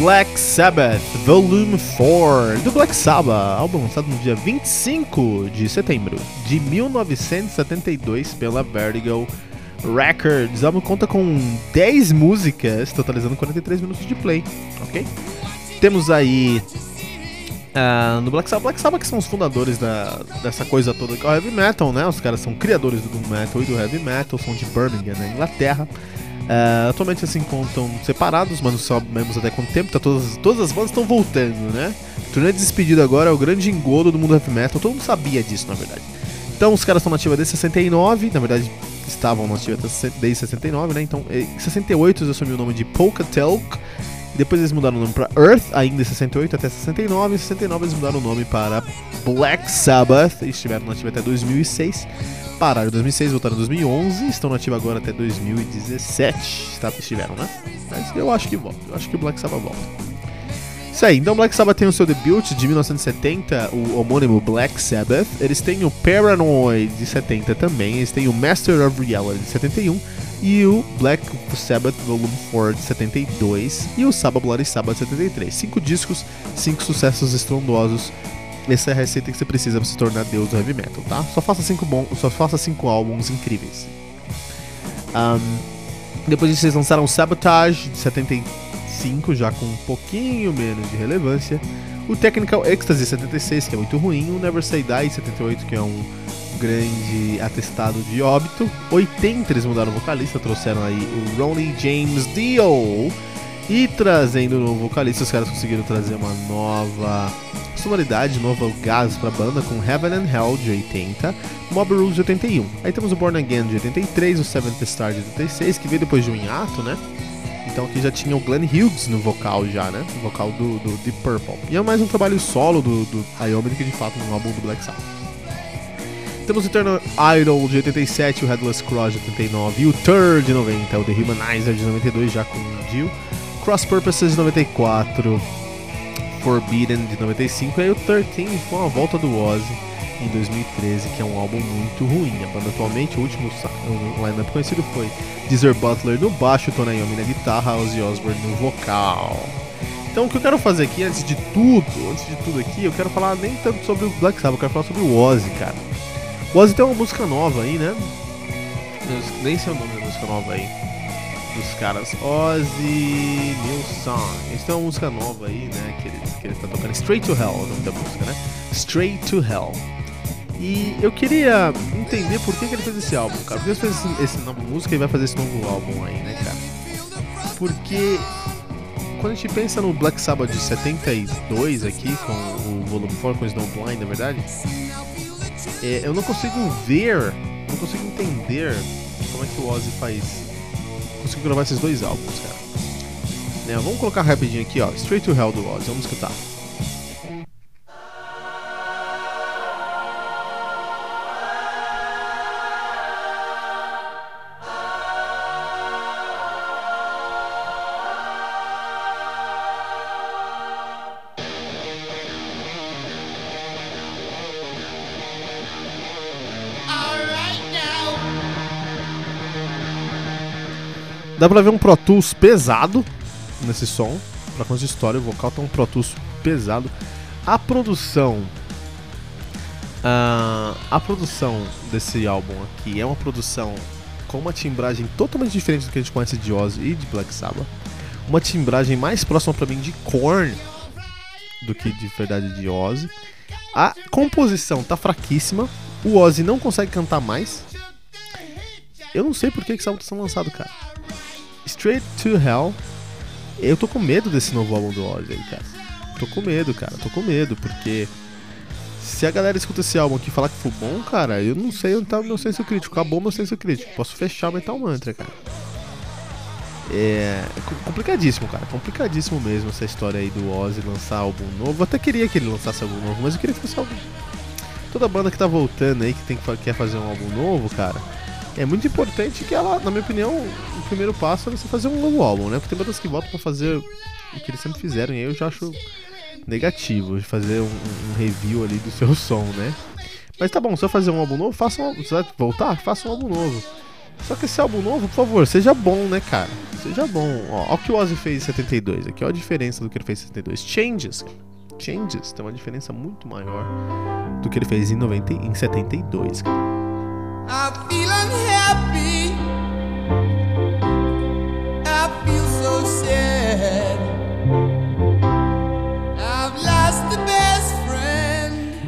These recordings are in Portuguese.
Black Sabbath Volume 4 do Black Sabbath, álbum lançado no dia 25 de setembro de 1972 pela Vertigo Records. O álbum conta com 10 músicas, totalizando 43 minutos de play, ok? Temos aí uh, no Black Sabbath, Black Sabbath que são os fundadores da, dessa coisa toda que é o heavy metal, né? Os caras são criadores do doom metal e do heavy metal, são de Birmingham, na Inglaterra. Uh, atualmente se encontram separados, mas não sabemos até quanto tempo. Tá todas, todas as bandas estão voltando, né? O turnê de despedida agora é o grande engodo do mundo heavy metal. Todo mundo sabia disso, na verdade. Então os caras estão na ativa desde 69, na verdade estavam na ativa desde 69, né? Então em 68 eles assumiram o nome de Polka Telk. Depois eles mudaram o nome para Earth, ainda em 68 até 69. Em 69 eles mudaram o nome para Black Sabbath e estiveram na ativa até 2006 pararam em 2006, voltaram em 2011, estão nativos agora até 2017. Tá, estiveram, né? Mas eu acho que volta. Eu acho que o Black Sabbath volta. Isso aí, então Black Sabbath tem o seu debut de 1970, o homônimo Black Sabbath. Eles têm o Paranoid de 70 também, eles têm o Master of Reality de 71 e o Black Sabbath Volume 4 de 72 e o Sabbath Bloody Sabbath de 73. Cinco discos, cinco sucessos estrondosos essa é a receita que você precisa para se tornar deus do heavy metal, tá? Só faça cinco, bom, só faça cinco álbuns incríveis. Um, depois eles lançaram Sabotage de 75, já com um pouquinho menos de relevância. O Technical Ecstasy 76, que é muito ruim. O Never Say Die 78, que é um grande atestado de óbito. 80 eles mudaram o vocalista, trouxeram aí o Ronnie James Dio. E trazendo o novo vocalista, os caras conseguiram trazer uma nova sonoridade, novo gás pra banda com Heaven and Hell de 80, Mob Rules de 81. Aí temos o Born Again de 83, o Seventh Star de 86, que veio depois de um hiato, né? Então aqui já tinha o Glenn Hughes no vocal já, né? No vocal do, do Deep Purple. E é mais um trabalho solo do, do Iommi do que de fato um álbum do Black Sabbath. Temos o Eternal Idol de 87, o Headless Cross de 89 e o Third de 90, o The Humanizer de 92 já com o Jill. Cross Purposes de 94, Forbidden de 95 e aí o 13 com a volta do Ozzy em 2013, que é um álbum muito ruim. A banda atualmente, o último lineup conhecido foi Deezer Butler no baixo, Tony Iommi na guitarra, Ozzy Osbourne no vocal. Então o que eu quero fazer aqui, antes de tudo, antes de tudo aqui, eu quero falar nem tanto sobre o Black Sabbath, eu quero falar sobre o Ozzy, cara. O Ozzy tem uma música nova aí, né? Nem sei o nome da música nova aí dos caras Ozzy Nilsson. Eles têm uma música nova aí, né? Que ele, que ele tá tocando. Straight to Hell, o nome da música, né? Straight to Hell. E eu queria entender por que, que ele fez esse álbum, cara. Por que ele fez esse, esse nova música e vai fazer esse novo álbum aí, né, cara? Porque quando a gente pensa no Black Sabbath de 72 aqui, com o volume 4 com o Snowblind, na verdade, é, eu não consigo ver, não consigo entender como é que o Ozzy faz consigo gravar esses dois álbuns, cara. Né, vamos colocar rapidinho aqui, ó. Straight to Hell do Oz, vamos escutar. Dá pra ver um Pro Tools pesado nesse som. Pra conta de história, o vocal tá um Pro Tools pesado. A produção. Uh, a produção desse álbum aqui é uma produção com uma timbragem totalmente diferente do que a gente conhece de Ozzy e de Black Sabbath. Uma timbragem mais próxima para mim de Korn do que de verdade de Ozzy. A composição tá fraquíssima. O Ozzy não consegue cantar mais. Eu não sei por que esse álbum tá sendo lançado, cara. Straight to Hell Eu tô com medo desse novo álbum do Ozzy aí, cara. Tô com medo, cara. Tô com medo, porque se a galera escuta esse álbum aqui e falar que foi bom, cara, eu não sei onde tá o meu senso crítico. Acabou meu senso crítico. Posso fechar Metal Mantra, cara. É, é complicadíssimo, cara. Complicadíssimo mesmo essa história aí do Ozzy lançar álbum novo. Eu até queria que ele lançasse álbum novo, mas eu queria que fosse álbum. Toda banda que tá voltando aí, que tem que quer fazer um álbum novo, cara, é muito importante que ela, na minha opinião, o primeiro passo é você fazer um novo álbum, né? Porque tem bandas que voltam pra fazer o que eles sempre fizeram, e aí eu já acho negativo de fazer um, um, review ali do seu som, né? Mas tá bom, se eu fazer um álbum novo, faça um Você vai voltar? Faça um álbum novo. Só que esse álbum novo, por favor, seja bom, né, cara? Seja bom. Ó, ó o que o Ozzy fez em 72 aqui, ó a diferença do que ele fez em 72. Changes. Changes tem uma diferença muito maior do que ele fez em, 90, em 72, cara.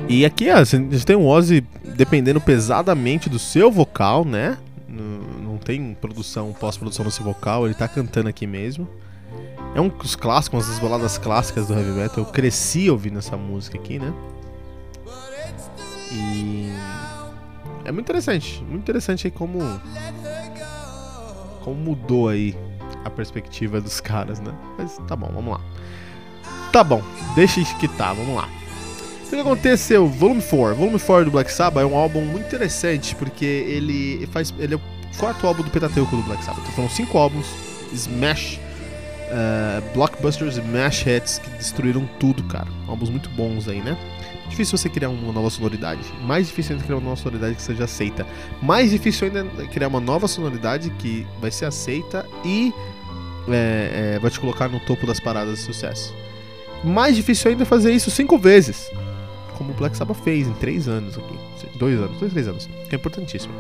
E aqui, a gente tem um Ozzy dependendo pesadamente do seu vocal, né? Não, tem produção, pós-produção nesse vocal, ele tá cantando aqui mesmo. É um dos clássicos, uma das baladas clássicas do heavy metal. Eu cresci ouvindo essa música aqui, né? E é muito interessante, muito interessante aí como como mudou aí a perspectiva dos caras, né? Mas tá bom, vamos lá. Tá bom, deixa que tá, vamos lá. O que aconteceu? Volume 4. Volume 4 do Black Sabbath é um álbum muito interessante porque ele faz. Ele é o quarto álbum do Pentateuco do Black Sabbath. Então foram cinco álbuns, Smash, uh, Blockbusters, Smash Hits, que destruíram tudo, cara. Álbuns muito bons aí, né? Difícil você criar uma nova sonoridade. Mais difícil ainda criar uma nova sonoridade que seja aceita. Mais difícil ainda criar uma nova sonoridade que vai ser aceita e é, é, vai te colocar no topo das paradas de sucesso. Mais difícil ainda fazer isso cinco vezes. Como o Black Sabbath fez em três anos aqui. Dois anos, dois, três anos. Que é importantíssimo.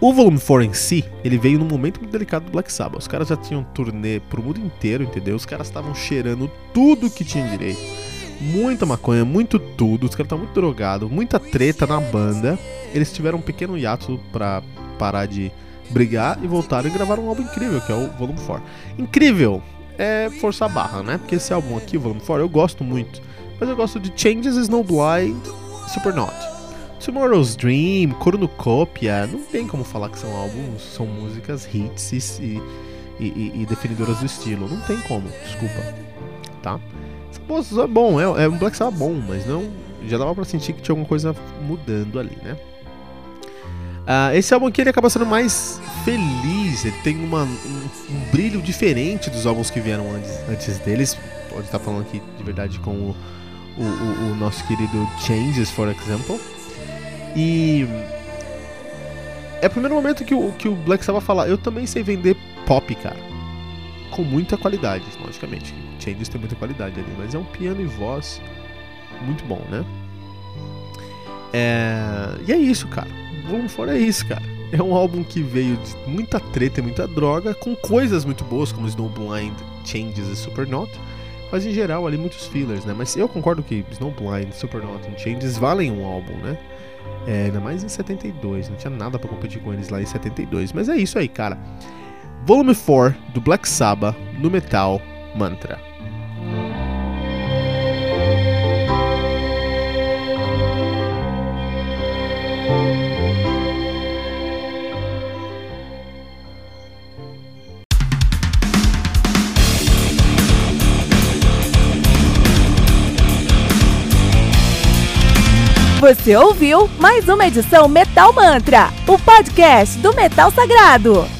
O Volume 4 em si, ele veio num momento muito delicado do Black Sabbath. Os caras já tinham turnê pro mundo inteiro, entendeu? Os caras estavam cheirando tudo que tinha direito muita maconha, muito tudo, os caras estão muito drogados, muita treta na banda. Eles tiveram um pequeno hiato pra parar de brigar e voltaram e gravaram um álbum incrível, que é o Volume 4. Incrível! É forçar a barra, né? Porque esse álbum aqui, Volume 4, eu gosto muito. Mas eu gosto de Changes, Snowblind, Supernaught. Tomorrow's Dream, Cornucopia, não tem como falar que são álbuns, são músicas hits e, e, e definidoras do estilo. Não tem como, desculpa. Tá? Pô, é bom, é, é um Black Sabbath bom, mas não. Já dava pra sentir que tinha alguma coisa mudando ali, né? Uh, esse álbum aqui ele acaba sendo mais feliz, ele tem uma, um, um, brilho diferente dos álbuns que vieram antes, antes deles. Pode estar falando aqui de verdade com o, o, o, o nosso querido Changes, for example. E é o primeiro momento que o, que o Black Sabbath fala: Eu também sei vender pop, cara. Com muita qualidade, logicamente. Changes tem muita qualidade ali, mas é um piano e voz muito bom, né? É... E é isso, cara. Vamos fora é isso, cara. É um álbum que veio de muita treta e muita droga, com coisas muito boas como Snowblind, Changes e Supernaut, mas em geral ali muitos fillers, né? Mas eu concordo que Snowblind, Supernaut e Changes valem um álbum, né? É, ainda mais em 72, não tinha nada para competir com eles lá em 72. Mas é isso aí, cara. Volume 4 do Black Sabbath no Metal Mantra. Você ouviu mais uma edição Metal Mantra, o podcast do Metal Sagrado.